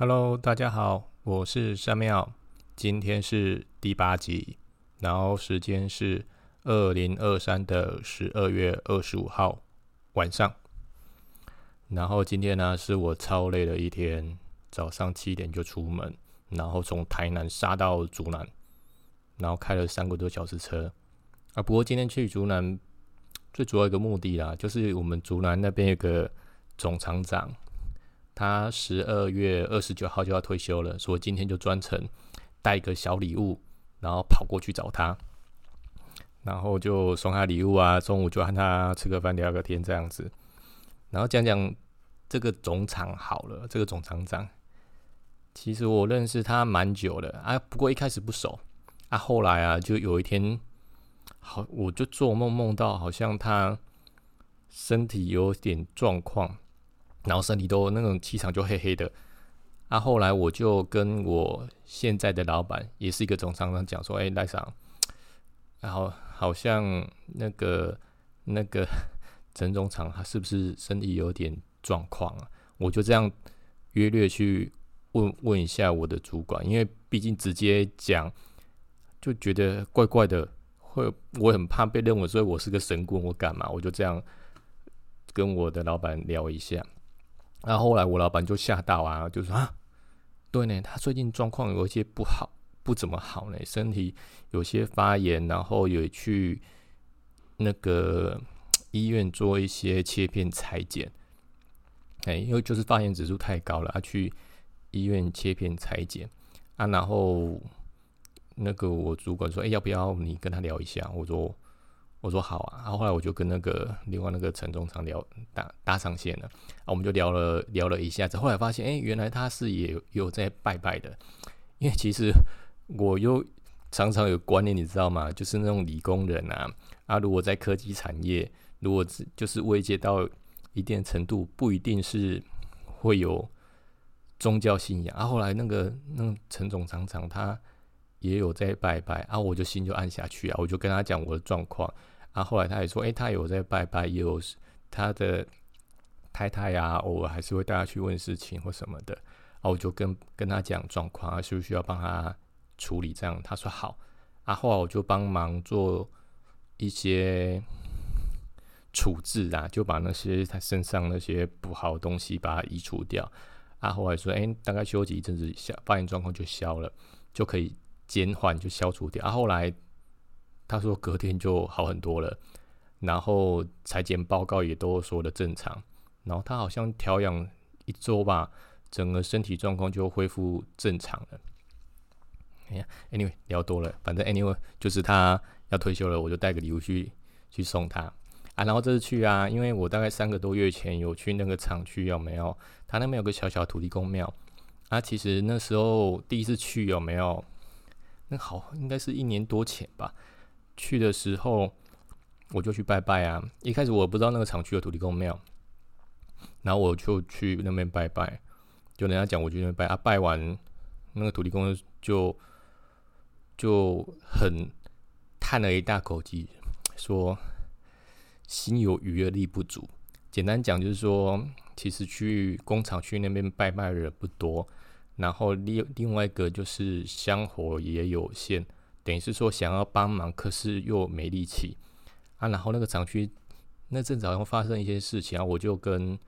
Hello，大家好，我是山庙，今天是第八集，然后时间是二零二三的十二月二十五号晚上，然后今天呢是我超累的一天，早上七点就出门，然后从台南杀到竹南，然后开了三个多小时车，啊，不过今天去竹南最主要一个目的啦，就是我们竹南那边有个总厂长。他十二月二十九号就要退休了，所以今天就专程带一个小礼物，然后跑过去找他，然后就送他礼物啊。中午就和他吃个饭聊个天这样子，然后讲讲这个总厂好了。这个总厂长，其实我认识他蛮久了啊，不过一开始不熟啊。后来啊，就有一天，好，我就做梦梦到好像他身体有点状况。然后身体都那种气场就黑黑的，啊，后来我就跟我现在的老板，也是一个总厂长讲说，哎，赖上，然后好像那个那个 陈总厂他是不是身体有点状况啊？我就这样约略去问问一下我的主管，因为毕竟直接讲就觉得怪怪的，会我很怕被认为说我是个神棍，我干嘛？我就这样跟我的老板聊一下。然后后来我老板就吓到啊，就说啊，对呢，他最近状况有一些不好，不怎么好呢，身体有些发炎，然后有去那个医院做一些切片裁剪，哎，因为就是发炎指数太高了，他去医院切片裁剪啊，然后那个我主管说，哎，要不要你跟他聊一下？我说。我说好啊，然后后来我就跟那个另外那个陈总长聊搭搭上线了，啊，我们就聊了聊了一下子，后来发现，哎，原来他是也有在拜拜的，因为其实我又常常有观念，你知道吗？就是那种理工人啊，啊，如果在科技产业，如果就是未接到一定程度，不一定是会有宗教信仰。啊，后来那个那个陈总常常他也有在拜拜，啊，我就心就暗下去啊，我就跟他讲我的状况。啊，后来他也说，哎，他有在拜拜，也有他的太太呀，偶尔还是会带他去问事情或什么的。啊，我就跟跟他讲状况啊，需不需要帮他处理？这样他说好。啊，后来我就帮忙做一些处置啊，就把那些他身上那些不好的东西把它移除掉。啊，后来说，哎，大概休息一阵子，消发炎状况就消了，就可以减缓就消除掉。啊，后来。他说隔天就好很多了，然后裁剪报告也都说的正常，然后他好像调养一周吧，整个身体状况就恢复正常了。哎呀，anyway 聊多了，反正 anyway 就是他要退休了，我就带个礼物去去送他啊。然后这次去啊，因为我大概三个多月前有去那个厂区，有没有？他那边有个小小土地公庙啊。其实那时候第一次去有没有？那好，应该是一年多前吧。去的时候，我就去拜拜啊。一开始我不知道那个厂区有土地公庙，然后我就去那边拜拜。就人家讲，我去那边拜啊，拜完那个土地公就就很叹了一大口气，说心有余而力不足。简单讲就是说，其实去工厂去那边拜拜的人不多，然后另另外一个就是香火也有限。等于是说想要帮忙，可是又没力气啊。然后那个厂区那阵子好像发生一些事情啊，我就跟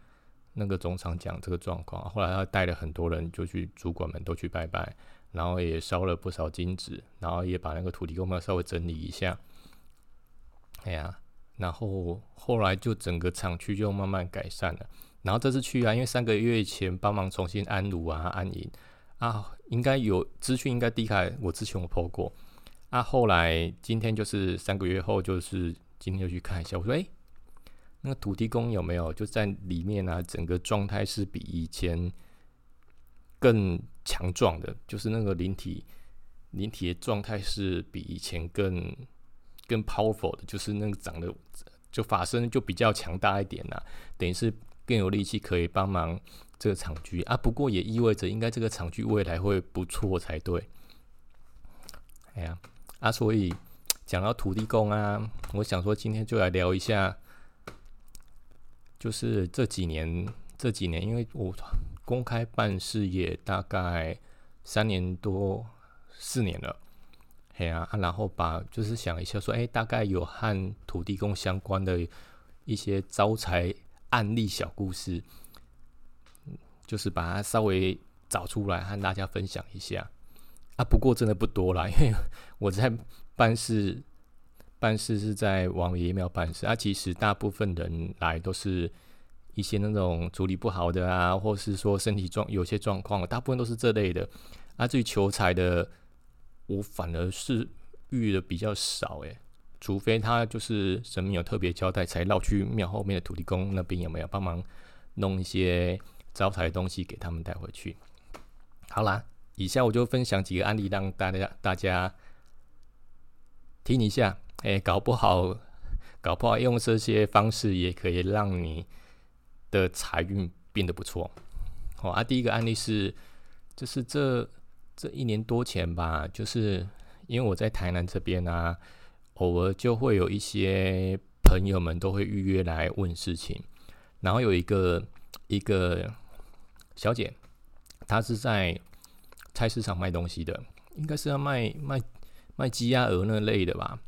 那个总厂讲这个状况。后来他带了很多人，就去主管们都去拜拜，然后也烧了不少金纸，然后也把那个土地公庙稍微整理一下。哎呀，然后后来就整个厂区就慢慢改善了。然后这次去啊，因为三个月前帮忙重新安炉啊、安营啊，应该有资讯，应该低开我之前我破过。啊，后来今天就是三个月后，就是今天又去看一下。我说，哎，那个土地公有没有就在里面啊？整个状态是比以前更强壮的，就是那个灵体，灵体的状态是比以前更更 powerful 的，就是那个长得就法身就比较强大一点呐，等于是更有力气可以帮忙这个厂区啊。不过也意味着，应该这个厂区未来会不错才对。哎呀。啊所以讲到土地公啊，我想说今天就来聊一下，就是这几年这几年，因为我公开办事业大概三年多四年了，嘿啊，然后把就是想一下说，哎，大概有和土地公相关的一些招财案例小故事，就是把它稍微找出来和大家分享一下。啊。不过真的不多啦，因为 我在办事。办事是在王爷庙办事啊，其实大部分人来都是一些那种处理不好的啊，或是说身体状有些状况，大部分都是这类的。啊，至于求财的，我反而是遇的比较少诶，除非他就是神明有特别交代，才绕去庙后面的土地公那边有没有帮忙弄一些招财的东西给他们带回去。好啦，以下我就分享几个案例，让大家大家听一下。哎，搞不好，搞不好用这些方式也可以让你的财运变得不错。好啊，第一个案例是，就是这这一年多前吧，就是因为我在台南这边啊，偶尔就会有一些朋友们都会预约来问事情，然后有一个一个小姐，她是在菜市场卖东西的，应该是要卖卖卖鸡鸭鹅那类的吧。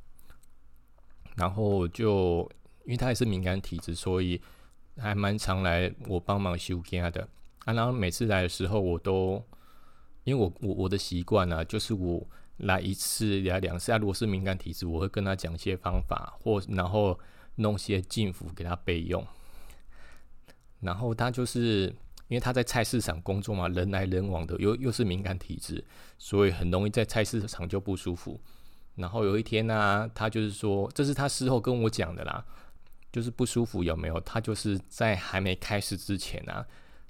然后就，因为他也是敏感体质，所以还蛮常来我帮忙修家的啊。然后每次来的时候，我都因为我我我的习惯呢，就是我来一次来两次啊。如果是敏感体质，我会跟他讲一些方法，或然后弄些净符给他备用。然后他就是因为他在菜市场工作嘛，人来人往的，又又是敏感体质，所以很容易在菜市场就不舒服。然后有一天呢，他就是说，这是他事后跟我讲的啦，就是不舒服有没有？他就是在还没开始之前啊，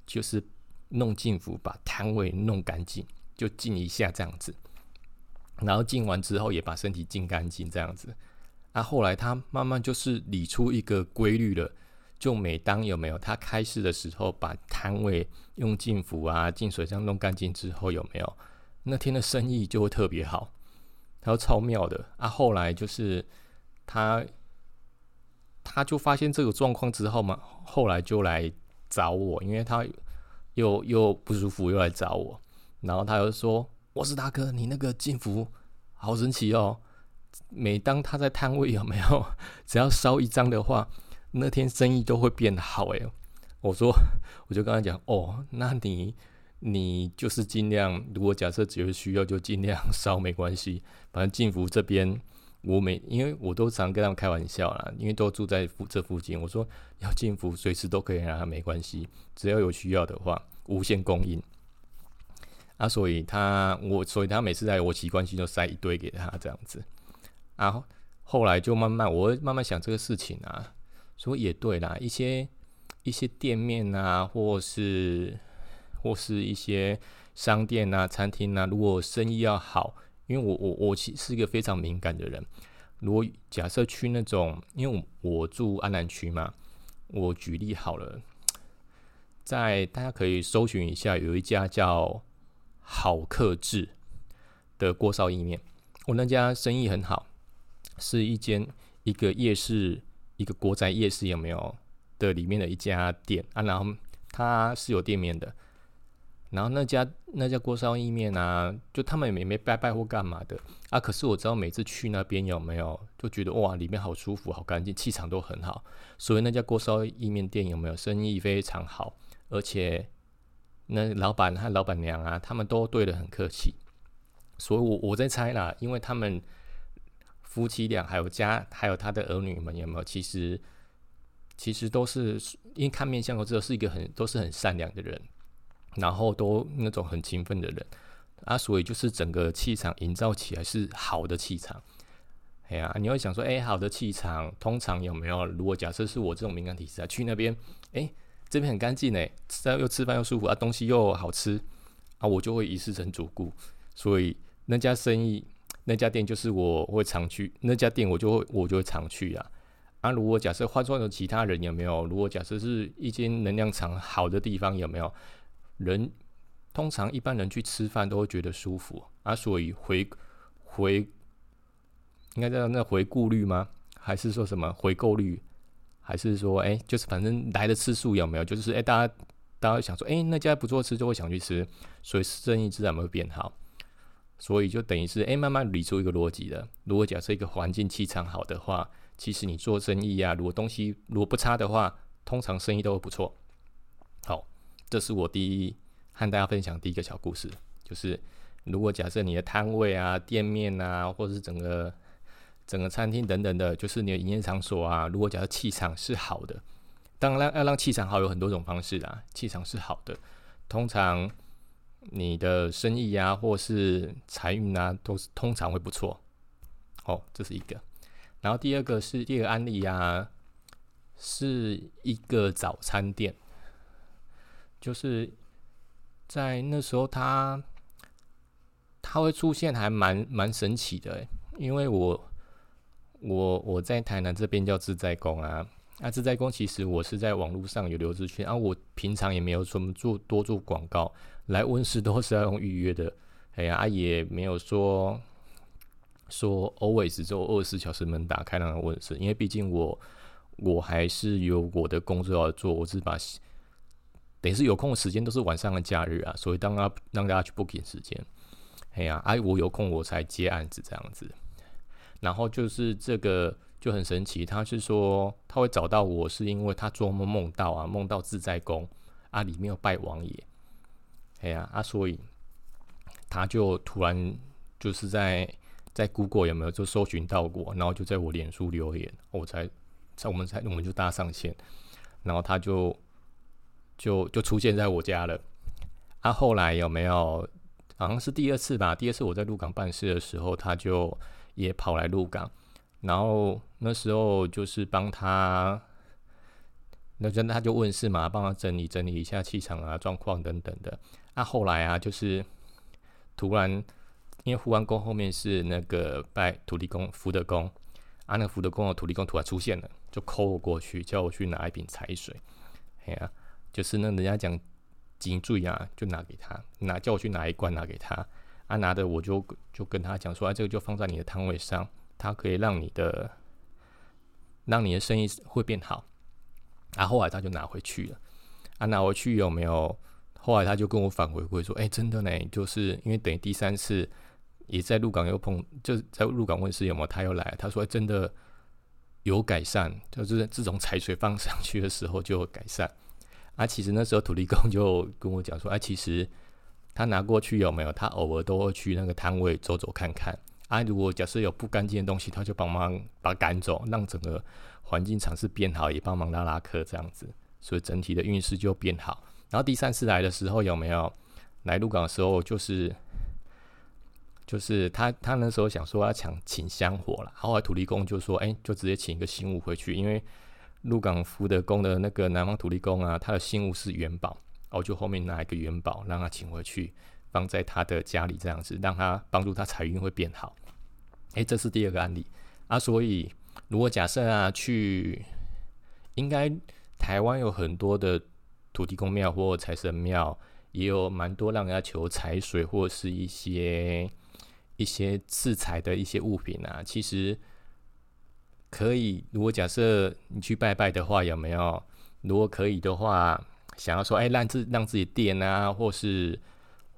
就是弄净服，把摊位弄干净，就净一下这样子。然后净完之后，也把身体净干净这样子。啊，后来他慢慢就是理出一个规律了，就每当有没有他开市的时候，把摊位用净服啊、净水箱弄干净之后，有没有那天的生意就会特别好。他超妙的啊！后来就是他，他就发现这个状况之后嘛，后来就来找我，因为他又又不舒服，又来找我。然后他又说：“我是大哥，你那个净符好神奇哦！每当他在摊位有没有，只要烧一张的话，那天生意都会变好。”诶，我说，我就跟他讲：“哦，那你。”你就是尽量，如果假设只有需要，就尽量烧没关系。反正进福这边，我每因为我都常跟他们开玩笑啦，因为都住在附这附近，我说要进福随时都可以让他没关系，只要有需要的话，无限供应。啊，所以他我所以他每次来我习惯性就塞一堆给他这样子。然后后来就慢慢我慢慢想这个事情啊，说也对啦，一些一些店面啊，或是。或是一些商店啊、餐厅啊，如果生意要好，因为我我我其是一个非常敏感的人。如果假设去那种，因为我我住安南区嘛，我举例好了，在大家可以搜寻一下，有一家叫好客制的锅烧意面，我那家生意很好，是一间一个夜市，一个国宅夜市有没有的里面的一家店啊，然后它是有店面的。然后那家那家锅烧意面啊，就他们也没没拜拜或干嘛的啊。可是我知道每次去那边有没有，就觉得哇，里面好舒服、好干净，气场都很好。所以那家锅烧意面店有没有生意非常好，而且那老板和老板娘啊，他们都对的很客气。所以我我在猜啦，因为他们夫妻俩还有家还有他的儿女们有没有，其实其实都是因为看面相都知道是一个很都是很善良的人。然后都那种很勤奋的人啊，所以就是整个气场营造起来是好的气场。哎呀，你会想说，哎，好的气场通常有没有？如果假设是我这种敏感体质啊，去那边，哎，这边很干净哎，吃又吃饭又舒服啊，东西又好吃啊，我就会一世成主顾。所以那家生意那家店就是我会常去，那家店我就会我就会常去啊。啊，如果假设换算成其他人有没有？如果假设是一间能量场好的地方有没有？人通常一般人去吃饭都会觉得舒服啊，所以回回应该叫那回顾率吗？还是说什么回购率？还是说哎，就是反正来的次数有没有？就是哎，大家大家想说，哎，那家不错吃，就会想去吃，所以生意自然会变好。所以就等于是，哎，慢慢理出一个逻辑的。如果假设一个环境气场好的话，其实你做生意啊，如果东西如果不差的话，通常生意都会不错。好，这是我第一和大家分享第一个小故事，就是如果假设你的摊位啊、店面啊，或者是整个整个餐厅等等的，就是你的营业场所啊，如果假设气场是好的，当然要让气场好有很多种方式啦。气场是好的，通常你的生意啊，或是财运啊，都是通常会不错。哦，这是一个。然后第二个是第二个案例啊，是一个早餐店，就是在那时候他他会出现还蛮蛮神奇的，因为我。我我在台南这边叫自在工啊，那自在工其实我是在网络上有留资讯啊，我平常也没有什么做多做广告，来温室都是要用预约的，哎呀，也没有说说 always 就二十四小时门打开那个温室，因为毕竟我我还是有我的工作要做，我是把等于是有空的时间都是晚上的假日啊，所以当他让大家去 booking 时间，哎呀，哎我有空我才接案子这样子。然后就是这个就很神奇，他是说他会找到我是因为他做梦梦到啊，梦到自在宫啊里面有拜王爷，哎呀啊，所以他就突然就是在在 Google 有没有就搜寻到过，然后就在我脸书留言，我才才我们才我们就搭上线，然后他就就就出现在我家了。啊，后来有没有好像是第二次吧？第二次我在鹿港办事的时候，他就。也跑来鹿港，然后那时候就是帮他，那真的他就问事嘛，帮他整理整理一下气场啊、状况等等的。那后来啊，就是突然，因为福安宫后面是那个拜土地公福德宫，啊，那福德宫的土地公突然出现了，就 call 我过去，叫我去拿一瓶财水。哎呀，就是那人家讲金坠啊，就拿给他，拿叫我去拿一罐拿给他。啊，拿的我就就跟他讲说，啊，这个就放在你的摊位上，它可以让你的让你的生意会变好。啊，后来他就拿回去了。啊，拿回去有没有？后来他就跟我反回馈说，哎，真的呢，就是因为等于第三次也在鹿港又碰，就在鹿港问世有没有？他又来，他说真的有改善，就是自从财水放上去的时候就有改善。啊，其实那时候土地公就跟我讲说，啊，其实。他拿过去有没有？他偶尔都会去那个摊位走走看看啊。如果假设有不干净的东西，他就帮忙把它赶走，让整个环境场是变好，也帮忙拉拉客这样子，所以整体的运势就变好。然后第三次来的时候有没有？来鹿港的时候就是就是他他那时候想说要抢请香火了，后来土地公就说：“哎，就直接请一个新物回去，因为鹿港福德宫的那个南方土地公啊，他的新物是元宝。”然后就后面拿一个元宝，让他请回去，放在他的家里，这样子让他帮助他财运会变好。诶，这是第二个案例啊。所以如果假设啊，去应该台湾有很多的土地公庙或财神庙，也有蛮多让人家求财水或是一些一些赐财的一些物品啊。其实可以，如果假设你去拜拜的话，有没有？如果可以的话。想要说，哎，让自让自己店啊，或是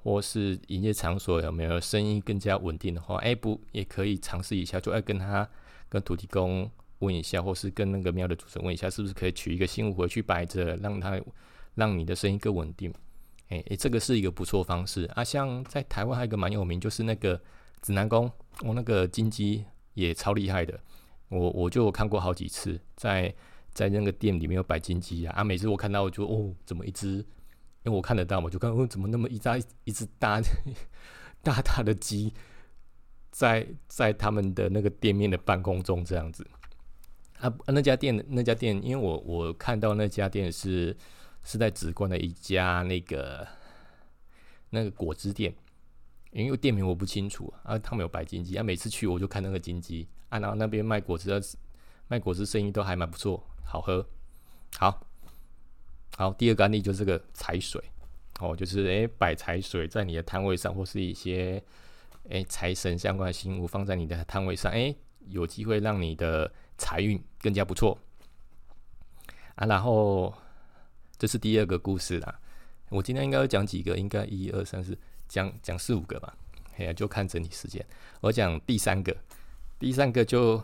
或是营业场所有没有生意更加稳定的话，哎，不也可以尝试一下，就爱跟他跟土地公问一下，或是跟那个庙的主人问一下，是不是可以取一个新物回去摆着，让他让你的生意更稳定。哎哎，这个是一个不错方式啊。像在台湾还有一个蛮有名，就是那个指南宫，我那个金鸡也超厉害的，我我就看过好几次在。在那个店里面有摆金鸡啊，啊，每次我看到我就哦，怎么一只？因为我看得到嘛，就看哦，怎么那么一大一只大 大大的鸡，在在他们的那个店面的办公中这样子啊，那家店那家店，因为我我看到那家店是是在直观的一家那个那个果汁店，因为店名我不清楚啊，他们有白金鸡啊，每次去我就看那个金鸡啊，然后那边卖果汁的卖果汁生意都还蛮不错。好喝，好，好。第二个案例就是这个财水，哦，就是诶摆财水在你的摊位上，或是一些诶财神相关的新物放在你的摊位上，诶，有机会让你的财运更加不错啊。然后这是第二个故事啦。我今天应该会讲几个？应该一二三四，讲讲四五个吧。哎呀，就看整体时间。我讲第三个，第三个就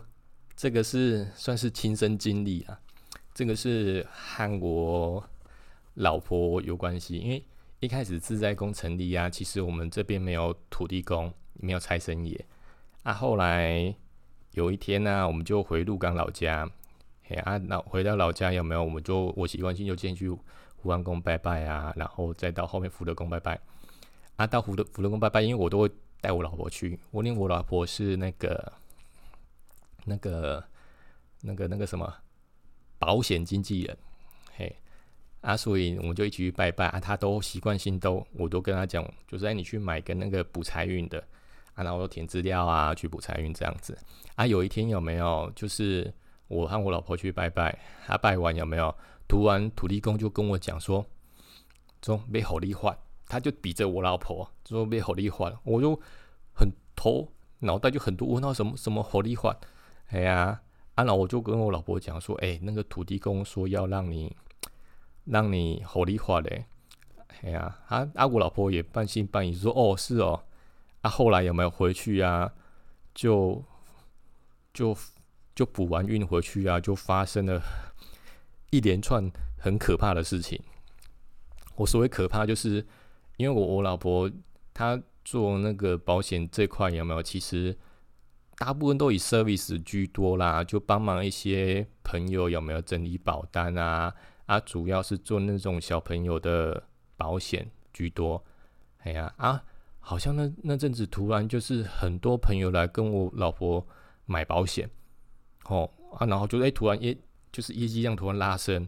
这个是算是亲身经历啊。这个是和我老婆有关系，因为一开始自在宫成立啊，其实我们这边没有土地公，没有财神爷啊。后来有一天呢，我们就回鹿港老家，嘿啊，那回到老家有没有？我们就我习惯性就先去胡安宫拜拜啊，然后再到后面福德宫拜拜。啊，到福德福德宫拜拜，因为我都会带我老婆去，我连我老婆是那个那个那个那个什么。保险经纪人，嘿啊，所以我们就一起去拜拜啊。他都习惯性都，我都跟他讲，就是哎，你去买个那个补财运的啊，然后填资料啊，去补财运这样子啊。有一天有没有，就是我和我老婆去拜拜，他拜完有没有？涂完土地公就跟我讲说，说被好利换，他就比着我老婆说被好利换，我就很头脑袋就很多问到什么什么好利换，哎呀。啊，那我就跟我老婆讲说，哎，那个土地公说要让你，让你合理化嘞，哎呀，啊，啊，我老婆也半信半疑说，哦，是哦，啊，后来有没有回去啊？就就就补完运回去啊，就发生了一连串很可怕的事情。我所谓可怕，就是因为我我老婆她做那个保险这块有没有？其实。大部分都以 service 居多啦，就帮忙一些朋友有没有整理保单啊？啊，主要是做那种小朋友的保险居多。哎呀啊，好像那那阵子突然就是很多朋友来跟我老婆买保险，哦啊，然后就哎突然业就是业绩量突然拉升，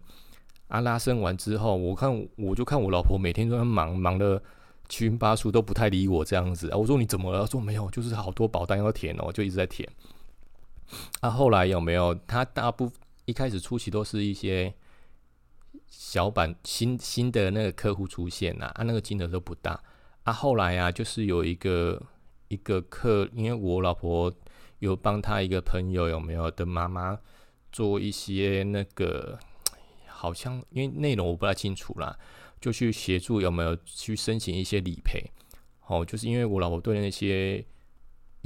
啊拉升完之后，我看我就看我老婆每天都在忙忙的。七荤八素都不太理我这样子啊！我说你怎么了？说没有，就是好多保单要填哦，就一直在填。啊，后来有没有？他大部一开始初期都是一些小版新新的那个客户出现呐，啊，那个金额都不大。啊，后来啊，就是有一个一个客，因为我老婆有帮他一个朋友有没有的妈妈做一些那个，好像因为内容我不太清楚啦。就去协助有没有去申请一些理赔，哦，就是因为我老婆对那些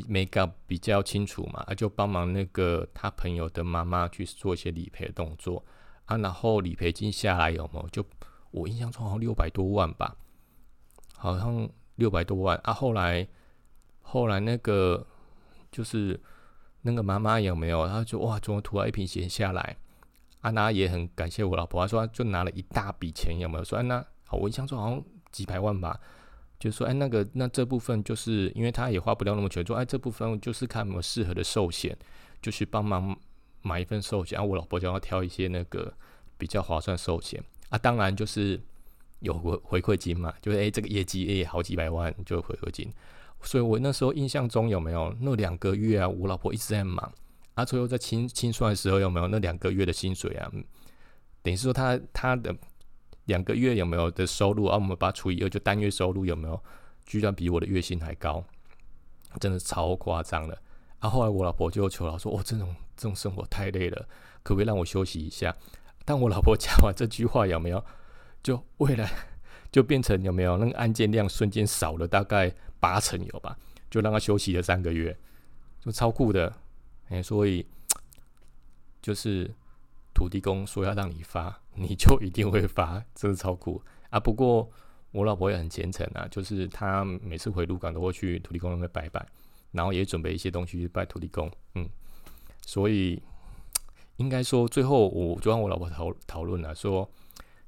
make up 比较清楚嘛，啊，就帮忙那个他朋友的妈妈去做一些理赔的动作啊，然后理赔金下来有没有？就我印象中好像六百多万吧，好像六百多万啊。后来后来那个就是那个妈妈有没有？他就哇，怎么突然一瓶钱下来？安娜也很感谢我老婆，她说就拿了一大笔钱，有没有？说安娜，好，我印象中好像几百万吧。就说哎，那个那这部分就是因为他也花不了那么久，说哎这部分就是看有没有适合的寿险，就去帮忙买一份寿险。啊，我老婆就要挑一些那个比较划算寿险啊，当然就是有回回馈金嘛，就是哎这个业绩哎好几百万就回馈金。所以我那时候印象中有没有那两个月啊，我老婆一直在忙。啊最后在清清算的时候有没有那两个月的薪水啊？等于是说他他的两个月有没有的收入啊？我们把它除以二，就单月收入有没有？居然比我的月薪还高，真的超夸张了。啊，后来我老婆就求了，说：“哦，这种这种生活太累了，可不可以让我休息一下？”但我老婆 讲完这句话有没有？就未来就变成有没有那个案件量瞬间少了大概八成有吧？就让他休息了三个月，就超酷的。哎，所以就是土地公说要让你发，你就一定会发，真的超酷啊！不过我老婆也很虔诚啊，就是她每次回鹿港都会去土地公那边拜拜，然后也准备一些东西去拜土地公。嗯，所以应该说最后我就让我老婆讨讨论了，说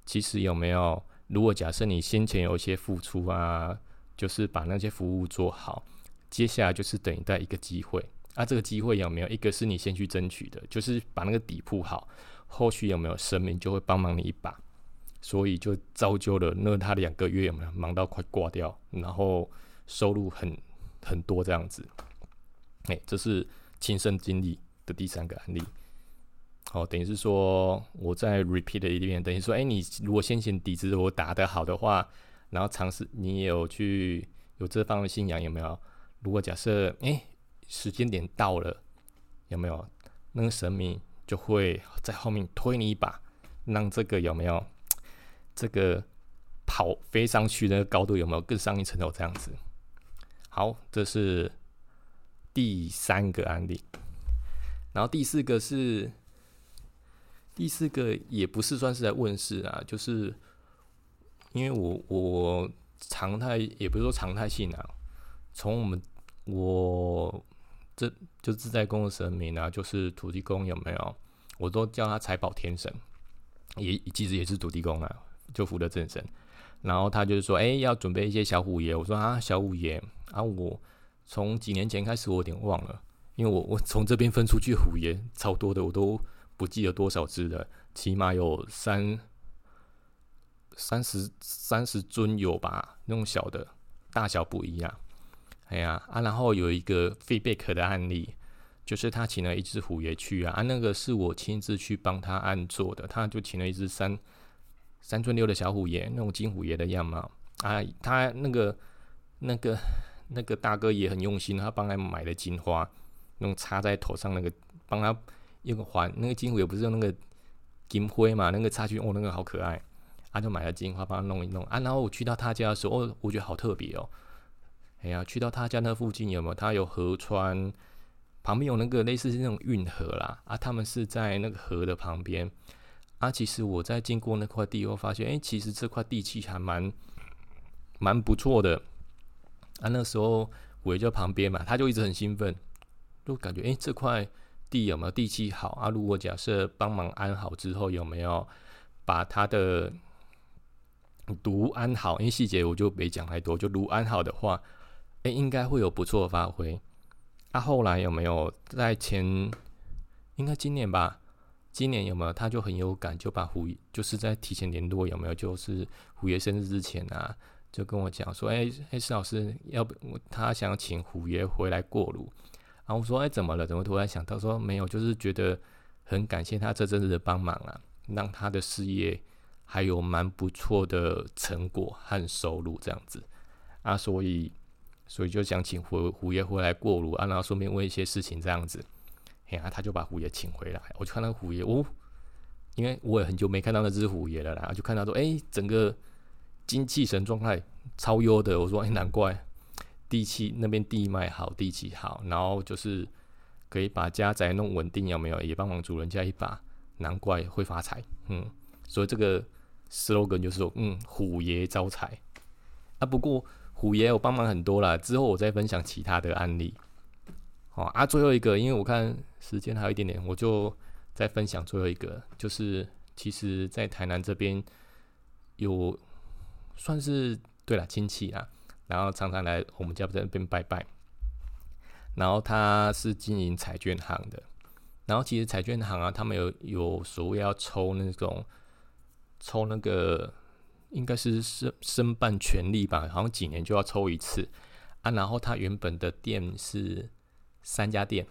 其实有没有，如果假设你先前有一些付出啊，就是把那些服务做好，接下来就是等待一个机会。那这个机会有没有？一个是你先去争取的，就是把那个底铺好，后续有没有神明就会帮忙你一把，所以就造就了那他两个月有没有忙到快挂掉，然后收入很很多这样子。哎，这是亲身经历的第三个案例。哦，等于是说我在 repeat 一遍，等于说，哎，你如果先前底子我打得好的话，然后尝试你也有去有这方面信仰有没有？如果假设哎。时间点到了，有没有那个神明就会在后面推你一把，让这个有没有这个跑飞上去那个高度有没有更上一层楼这样子？好，这是第三个案例，然后第四个是第四个也不是算是在问世啊，就是因为我我常态也不是说常态性啊，从我们我这就自在宫的神明啊，就是土地公有没有？我都叫他财宝天神，也其实也是土地公啊，就福德正神。然后他就是说，哎，要准备一些小虎爷。我说啊，小虎爷。啊，我从几年前开始，我有点忘了，因为我我从这边分出去虎爷超多的，我都不记得多少只了，起码有三三十三十尊有吧，那种小的，大小不一样。哎呀啊，然后有一个 feedback 的案例，就是他请了一只虎爷去啊，啊，那个是我亲自去帮他按做的，他就请了一只三三寸六的小虎爷，那种金虎爷的样貌啊，他那个那个。那个大哥也很用心，他帮他买了金花，用插在头上那个，帮他用个环，那个金虎也不是用那个金灰嘛，那个插去，哦，那个好可爱，他就买了金花帮他弄一弄啊。然后我去到他家的时候，哦，我觉得好特别哦。哎呀，去到他家那附近有没有？他有河川，旁边有那个类似是那种运河啦啊。他们是在那个河的旁边啊。其实我在经过那块地后发现，哎，其实这块地气还蛮蛮不错的。啊，那时候我就旁边嘛，他就一直很兴奋，就感觉哎，这块地有没有地气好啊？如果假设帮忙安好之后，有没有把他的毒安好？因为细节我就没讲太多，就如安好的话，哎，应该会有不错的发挥。啊，后来有没有在前，应该今年吧？今年有没有？他就很有感，就把虎就是在提前联络有没有？就是虎爷生日之前啊。就跟我讲说，哎哎，施老师，要不他想请虎爷回来过炉，然后我说，哎，怎么了？怎么突然想到说没有？就是觉得很感谢他这阵子的帮忙啊，让他的事业还有蛮不错的成果和收入这样子啊，所以所以就想请虎虎爷回来过炉啊，然后顺便问一些事情这样子，哎呀，他就把虎爷请回来，我就看到虎爷，哦，因为我也很久没看到那只虎爷了啦，就看到说，哎，整个。精气神状态超优的，我说哎，难怪地气那边地脉好，地气好，然后就是可以把家宅弄稳定，有没有？也帮忙主人家一把，难怪会发财。嗯，所以这个 slogan 就是说，嗯，虎爷招财啊。不过虎爷我帮忙很多啦，之后我再分享其他的案例。哦啊，最后一个，因为我看时间还有一点点，我就再分享最后一个，就是其实在台南这边有。算是对了亲戚啊，然后常常来我们家在那边拜拜。然后他是经营彩券行的，然后其实彩券行啊，他们有有所谓要抽那种抽那个应该是申申办权利吧，好像几年就要抽一次啊。然后他原本的店是三家店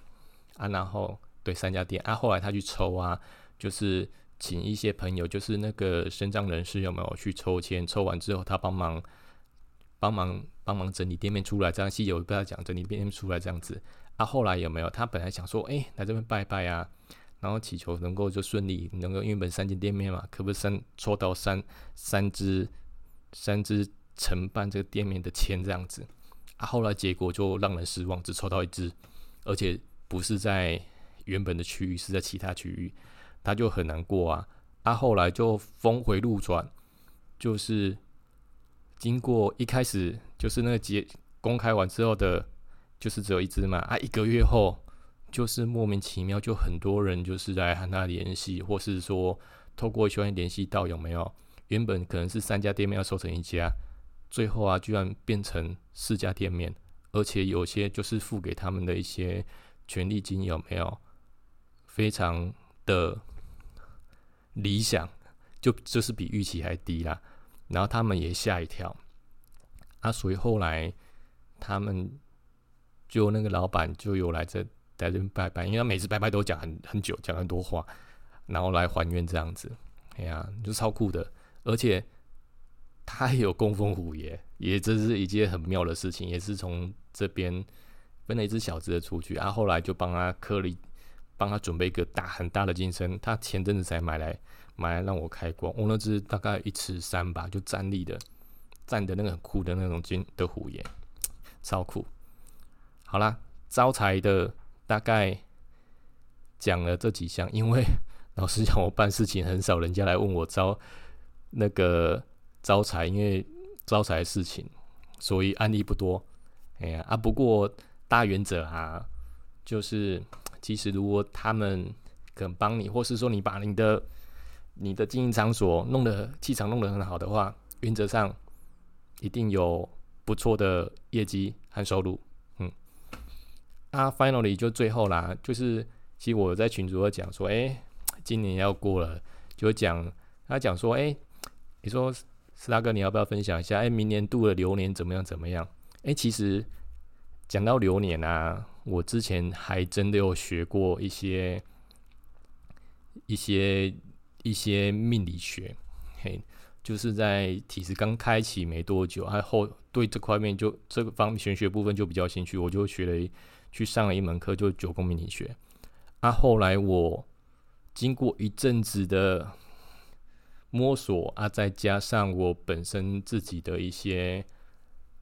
啊，然后对三家店啊，后来他去抽啊，就是。请一些朋友，就是那个身障人士，有没有去抽签？抽完之后，他帮忙帮忙帮忙整理店面出来，这样细节我不要讲，整理店面出来这样子。啊，后来有没有？他本来想说，哎，来这边拜拜啊，然后祈求能够就顺利，能够因为本三间店面嘛，可不可三抽到三三只三只承办这个店面的签这样子？啊，后来结果就让人失望，只抽到一只，而且不是在原本的区域，是在其他区域。他就很难过啊，啊，后来就峰回路转，就是经过一开始就是那个结公开完之后的，就是只有一只嘛，啊，一个月后就是莫名其妙就很多人就是在和他联系，或是说透过学员联系到有没有，原本可能是三家店面要收成一家，最后啊居然变成四家店面，而且有些就是付给他们的一些权利金有没有，非常的。理想就就是比预期还低啦，然后他们也吓一跳。啊，所以后来他们就那个老板就有来这在这拜拜，因为他每次拜拜都讲很很久，讲很多话，然后来还愿这样子，哎呀，就超酷的，而且他也有供奉虎爷，也这是一件很妙的事情，也是从这边分了一只小只的出去。啊，后来就帮他刻了，帮他准备一个大很大的金身，他前阵子才买来。买来让我开光。我那只大概一尺三吧，就站立的，站的那个很酷的那种金的虎爷，超酷。好啦，招财的大概讲了这几项，因为 老实讲，我办事情很少人家来问我招那个招财，因为招财的事情，所以案例不多。哎呀啊，不过大原则啊，就是其实如果他们肯帮你，或是说你把你的你的经营场所弄得气场弄得很好的话，原则上一定有不错的业绩和收入。嗯，啊，finally 就最后啦，就是其实我在群主讲说，哎，今年要过了，就讲他讲说，哎，你说斯大哥你要不要分享一下？哎，明年度的流年怎么样？怎么样？哎，其实讲到流年啊，我之前还真的有学过一些一些一些命理学，嘿，就是在体质刚开启没多久，还后对这块面就这个方玄学部分就比较兴趣，我就学了去上了一门课，就九宫命理学。啊，后来我经过一阵子的摸索啊，再加上我本身自己的一些。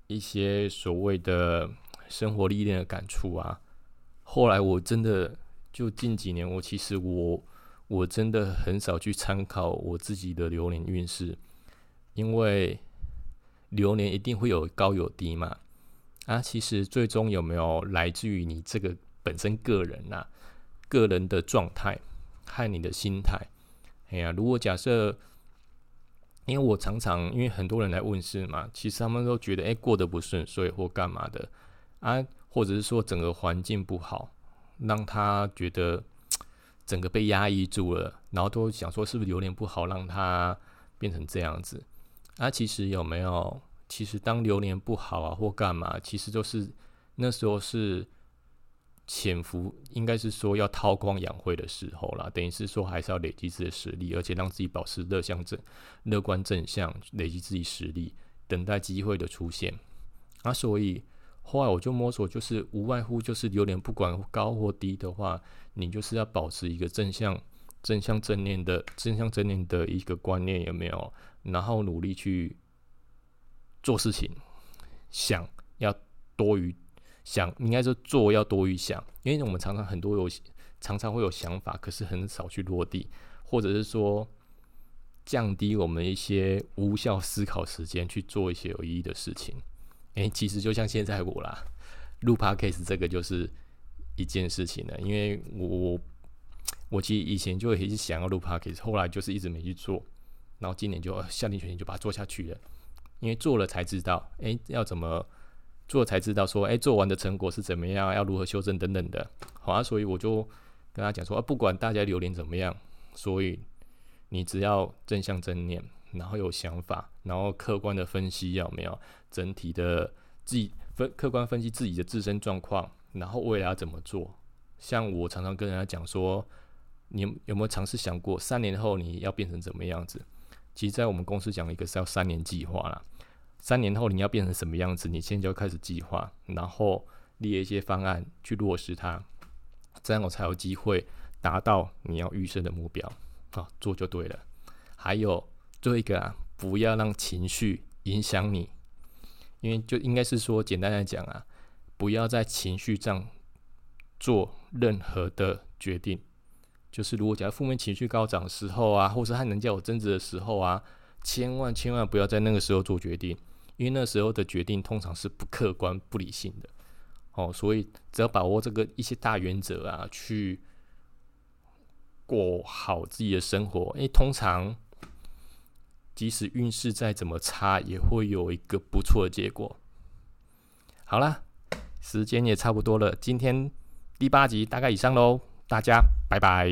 一些所谓的生活历练的感触啊，后来我真的就近几年，我其实我我真的很少去参考我自己的流年运势，因为流年一定会有高有低嘛。啊，其实最终有没有来自于你这个本身个人呐，个人的状态和你的心态。哎呀，如果假设。因为我常常因为很多人来问事嘛，其实他们都觉得哎过得不顺所以或干嘛的啊，或者是说整个环境不好，让他觉得整个被压抑住了，然后都想说是不是流年不好，让他变成这样子啊？其实有没有？其实当流年不好啊或干嘛，其实都是那时候是。潜伏应该是说要韬光养晦的时候啦，等于是说还是要累积自己的实力，而且让自己保持乐向正、乐观正向，累积自己实力，等待机会的出现。啊，所以后来我就摸索，就是无外乎就是有点不管高或低的话，你就是要保持一个正向、正向正念的正向正念的一个观念有没有？然后努力去做事情，想要多于。想应该是做要多于想，因为我们常常很多有常常会有想法，可是很少去落地，或者是说降低我们一些无效思考时间去做一些有意义的事情。诶，其实就像现在我啦，录 podcast 这个就是一件事情了，因为我我其实以前就一直想要录 podcast，后来就是一直没去做，然后今年就下定决心就把它做下去了，因为做了才知道，诶，要怎么。做才知道说，哎，做完的成果是怎么样，要如何修正等等的，好啊。所以我就跟他讲说，啊，不管大家流年怎么样，所以你只要正向正念，然后有想法，然后客观的分析有没有整体的自己分客观分析自己的自身状况，然后未来要怎么做。像我常常跟人家讲说，你有没有尝试想过三年后你要变成怎么样子？其实，在我们公司讲一个是要三年计划啦。三年后你要变成什么样子？你现在就要开始计划，然后列一些方案去落实它，这样我才有机会达到你要预设的目标。啊，做就对了。还有最后一个啊，不要让情绪影响你，因为就应该是说，简单来讲啊，不要在情绪上做任何的决定。就是如果假如负面情绪高涨的时候啊，或是和人家有争执的时候啊。千万千万不要在那个时候做决定，因为那时候的决定通常是不客观、不理性的。哦，所以只要把握这个一些大原则啊，去过好自己的生活，因为，通常即使运势再怎么差，也会有一个不错的结果。好啦，时间也差不多了，今天第八集大概以上喽，大家拜拜。